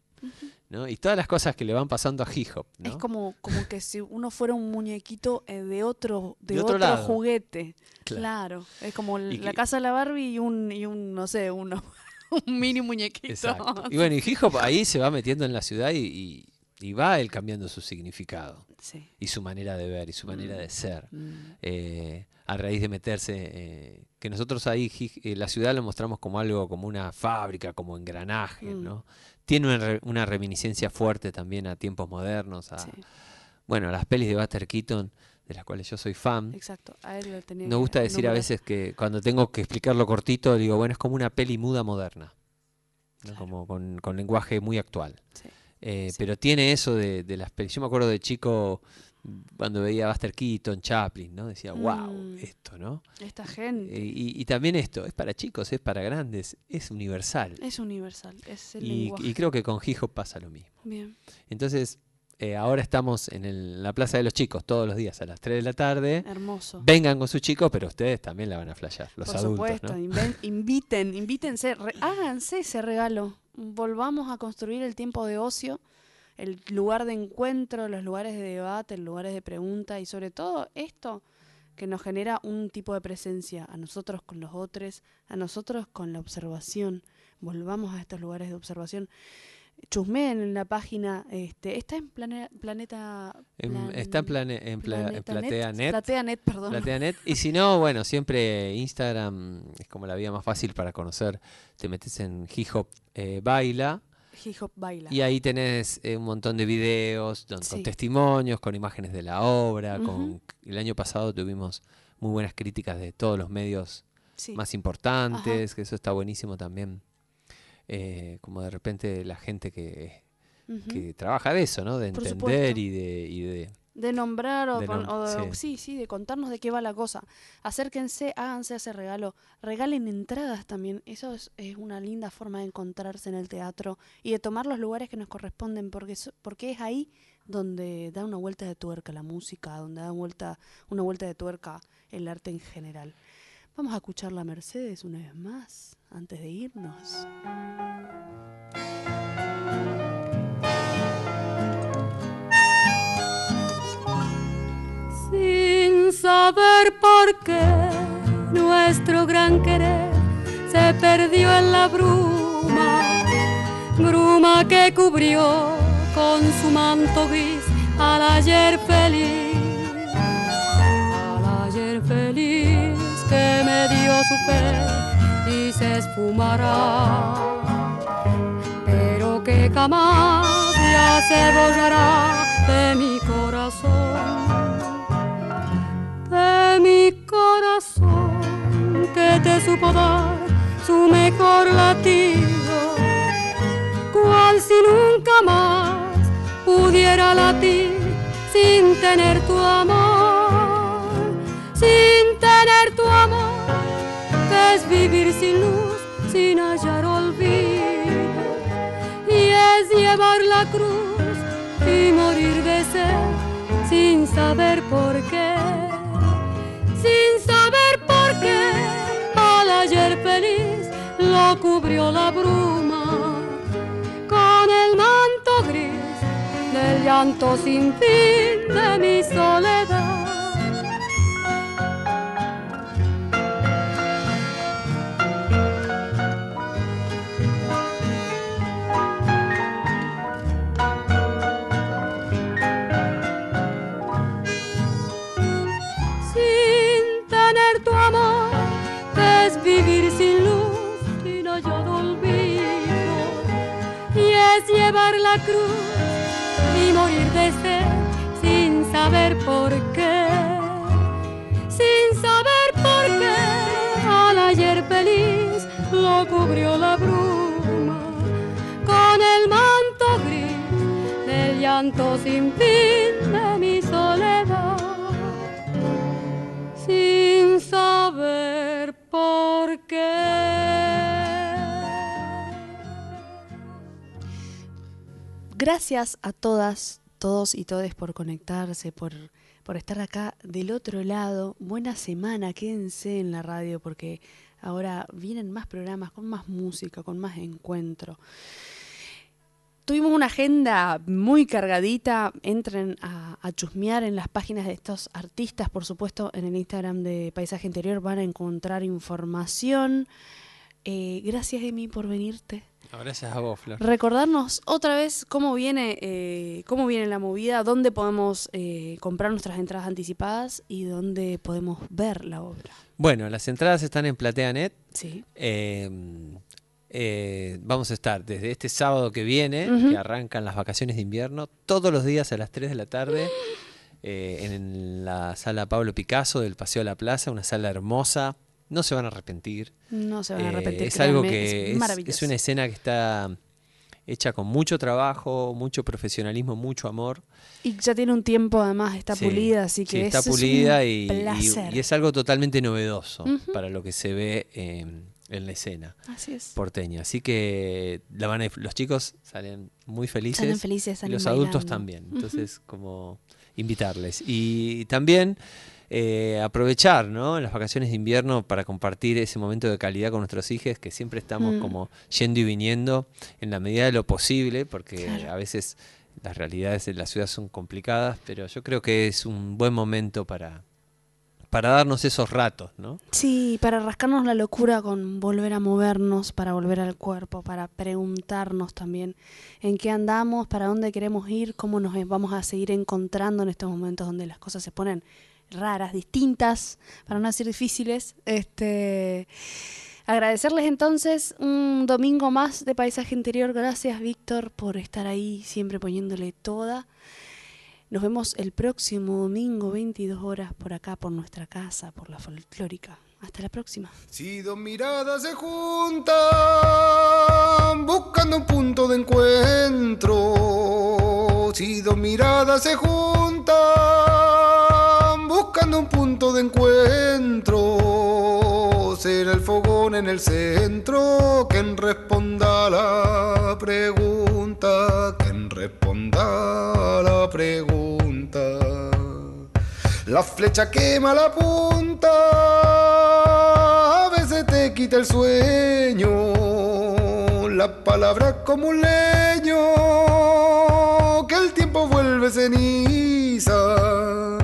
¿no? Y todas las cosas que le van pasando a hip hop. ¿no? Es como, como que si uno fuera un muñequito eh, de otro, de, De otro otro, lado. juguete. Claro. Claro. Es como el- la que- casa de la Barbie y un, y un no sé, uno, un mini muñequito. Exacto. Y bueno, y hip hop ahí se va metiendo en la ciudad y, y- y va él cambiando su significado Sí. y su manera de ver y su manera de ser. Mm. eh, a raíz de meterse, eh, que nosotros ahí eh, la ciudad lo mostramos como algo, como una fábrica, como engranaje, Mm. ¿no? Tiene una, una reminiscencia fuerte también a tiempos modernos, a, Sí, bueno, a las pelis de Buster Keaton, de las cuales yo soy fan. exacto. A él lo tenía Me que gusta decir a veces que cuando tengo que explicarlo cortito, digo, bueno, es como una peli muda moderna, ¿no? Claro. como con, con lenguaje muy actual. Sí. Eh, Sí. Pero tiene eso de, de las pelis. Yo me acuerdo de chico cuando veía a Buster Keaton, Chaplin, ¿no? Decía, wow, Mm. esto, ¿no? Esta Eh, gente y, y también esto, es para chicos, es para grandes, es universal. es universal, es el Y, lenguaje. y creo que con hip hop pasa lo mismo. Bien. Entonces, eh, ahora estamos en el- la Plaza de los Chicos todos los días a las 3 de la tarde. Hermoso. Vengan con sus chicos, pero ustedes también la van a flashear, los Por adultos, supuesto, ¿no? inviten, invítense, háganse ese regalo. Volvamos a construir el tiempo de ocio, el lugar de encuentro, los lugares de debate, los lugares de pregunta y sobre todo esto que nos genera un tipo de presencia a nosotros con los otros, a nosotros con la observación. Volvamos a estos lugares de observación. Chusmeen en la página, este, está en plane- Planeta... En- Plan- está en, plane- en, pla- en Planeta Platea Net. Plateanet, perdón. Plateanet. Y si no, bueno, siempre Instagram es como la vía más fácil para conocer. Te metes en Hip Hop eh, Baila Hip Hop Baila. y ahí tenés eh, un montón de videos don- con testimonios, con imágenes de la obra. con. El año pasado tuvimos muy buenas críticas de todos los medios Sí. más importantes, que eso está buenísimo también. Eh, como de repente la gente que, que trabaja de eso, ¿no? De entender supuesto. y de, y de De nombrar o, De nom- o de- sí. sí. sí, de contarnos de qué va la cosa. Acérquense, háganse ese regalo. Regalen entradas también. Eso es, es una linda forma de encontrarse en el teatro y de tomar los lugares que nos corresponden, porque, so- porque es ahí donde da una vuelta de tuerca la música, donde da vuelta, una vuelta de tuerca el arte en general. Vamos a escuchar la Mercedes una vez más, antes de irnos. Saber por qué nuestro gran querer se perdió en la bruma, bruma que cubrió con su manto gris al ayer feliz, al ayer feliz que me dio su fe y se esfumará, pero que jamás ya se borrará de mi corazón, te supo dar su mejor latido, cual si nunca más pudiera latir sin tener tu amor, sin tener tu amor, es vivir sin luz, sin hallar olvido, y es llevar la cruz y morir de sed sin saber por qué, sin saber por qué, ayer feliz lo cubrió la bruma con el manto gris del llanto sin fin de mi soledad. Llevar la cruz y morir de sed sin saber por qué, sin saber por qué, al ayer feliz lo cubrió la bruma con el manto gris del llanto sin fin de mi soledad, sin saber por qué. Gracias a todas, todos y todes por conectarse, por, por estar acá del otro lado. Buena semana, quédense en la radio porque ahora vienen más programas con más música, con más encuentro. Tuvimos una agenda muy cargadita. Entren a, chusmear en las páginas de estos artistas, por supuesto, en el Instagram de Paisaje Interior van a encontrar información. Eh, gracias, Emi, por venirte. Gracias a vos, Flor. Recordarnos otra vez cómo viene, eh, cómo viene la movida, dónde podemos eh, comprar nuestras entradas anticipadas y dónde podemos ver la obra. Bueno, las entradas están en PlateaNet. Sí. Eh, eh, vamos a estar desde este sábado que viene, que arrancan las vacaciones de invierno, todos los días a las 3 de la tarde, en la sala Pablo Picasso del Paseo de la Plaza, una sala hermosa. No se van a arrepentir. No se van a Eh, arrepentir. es algo que es es, maravilloso. es una escena que está hecha con mucho trabajo, mucho profesionalismo, mucho amor. Y ya tiene un tiempo además, está Sí, pulida, así sí, que está eso es un pulida y, placer. y es algo totalmente novedoso para lo que se ve eh, en la escena Así es. porteña. Así que la van a los chicos salen muy felices. Salen felices, salen los adultos también. Entonces, como invitarles. Y también eh, aprovechar ¿no? las vacaciones de invierno para compartir ese momento de calidad con nuestros hijos, que siempre estamos Mm. como yendo y viniendo en la medida de lo posible, porque Claro. a veces las realidades de la ciudad son complicadas, pero yo creo que es un buen momento para, para darnos esos ratos, ¿no? Sí, para rascarnos la locura con volver a movernos, para volver al cuerpo, para preguntarnos también en qué andamos, para dónde queremos ir, cómo nos vamos a seguir encontrando en estos momentos donde las cosas se ponen raras, distintas, para no decir difíciles. Este, agradecerles entonces un domingo más de Paisaje Interior. Gracias, Víctor, por estar ahí siempre poniéndole toda. Nos vemos el próximo domingo, 22 horas, por acá, por nuestra casa, por la folclórica. Hasta la próxima. Si dos miradas se juntan buscando un punto de encuentro, si dos miradas se juntan buscando un punto de encuentro, será el fogón en el centro quien responda la pregunta, quien responda la pregunta. La flecha quema la punta, a veces te quita el sueño. La palabra como un leño, que el tiempo vuelve ceniza.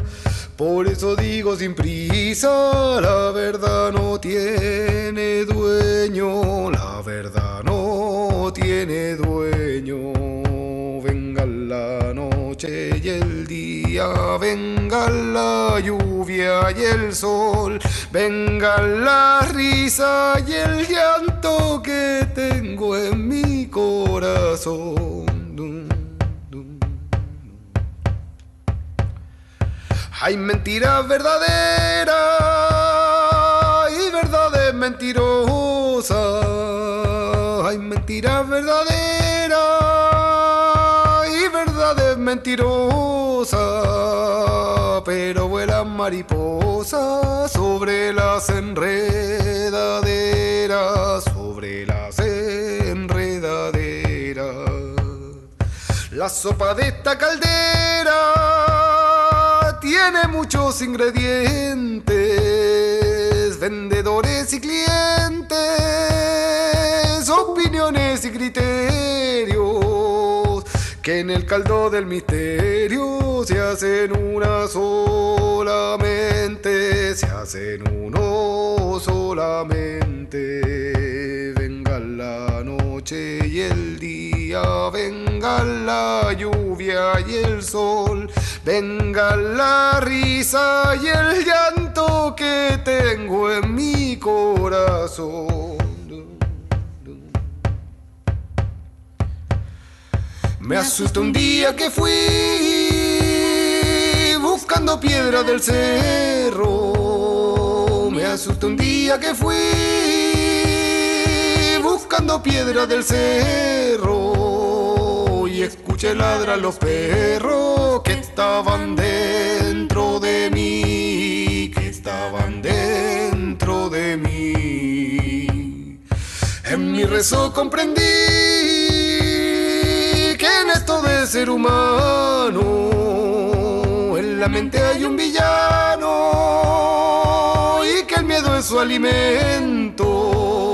Por eso digo sin prisa, la verdad no tiene dueño, la verdad no tiene dueño. Venga la noche y el día, venga la lluvia y el sol, venga la risa y el llanto que tengo en mi corazón. Hay mentiras verdaderas y verdades mentirosas. Hay mentiras verdaderas y verdades mentirosas. Pero vuelan mariposas sobre las enredaderas, sobre las enredaderas. La sopa de esta caldera tiene muchos ingredientes, vendedores y clientes, opiniones y criterios, que en el caldo del misterio se hacen una solamente, se hacen uno solamente. Venga la noche y el día, venga la lluvia y el sol, venga la risa y el llanto que tengo en mi corazón. Me asusta un día que fui buscando piedra del cerro. Me asusta un día que fui buscando piedra del cerro. Escuché ladrar los perros que estaban dentro de mí, que estaban dentro de mí. En mi rezo comprendí que en esto de ser humano, en la mente hay un villano y que el miedo es su alimento.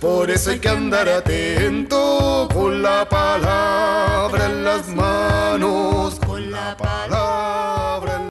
Por eso hay que andar atento con la palabra en las manos, con la palabra.